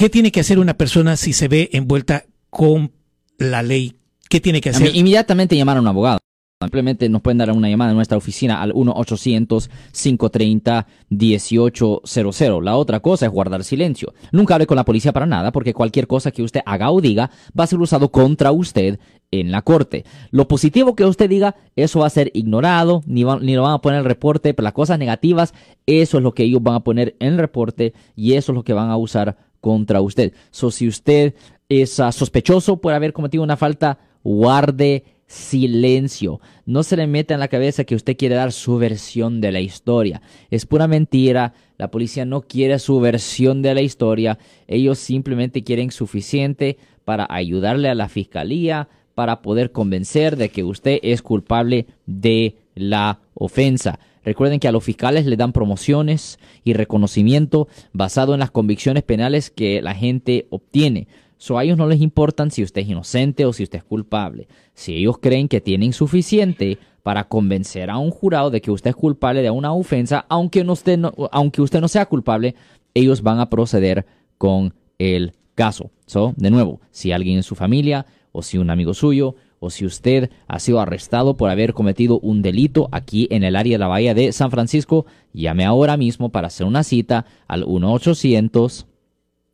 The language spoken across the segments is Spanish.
¿qué tiene que hacer una persona si se ve envuelta con la ley? ¿Qué tiene que hacer? Inmediatamente llamar a un abogado. Simplemente nos pueden dar una llamada en nuestra oficina al 1-800-530-1800. La otra cosa es guardar silencio. Nunca hable con la policía para nada porque cualquier cosa que usted haga o diga va a ser usado contra usted en la corte. Lo positivo que usted diga, eso va a ser ignorado, ni, ni lo van a poner en el reporte, pero las cosas negativas, eso es lo que ellos van a poner en el reporte y eso es lo que van a usar contra usted. So, si usted es uh, sospechoso por haber cometido una falta, guarde silencio. No se le meta en la cabeza que usted quiere dar su versión de la historia. Es pura mentira. La policía no quiere su versión de la historia. Ellos simplemente quieren suficiente para ayudarle a la fiscalía para poder convencer de que usted es culpable de la ofensa. Recuerden que a los fiscales le dan promociones y reconocimiento basado en las convicciones penales que la gente obtiene. So, a ellos no les importan si usted es inocente o si usted es culpable. Si ellos creen que tienen suficiente para convencer a un jurado de que usted es culpable de una ofensa, aunque, usted no, aunque usted no sea culpable, ellos van a proceder con el caso. So, de nuevo, si alguien en su familia o si un amigo suyo o si usted ha sido arrestado por haber cometido un delito aquí en el área de la Bahía de San Francisco, llame ahora mismo para hacer una cita al 1 800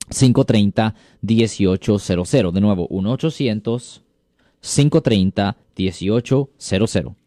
530-1800. De nuevo, 1-800-530-1800.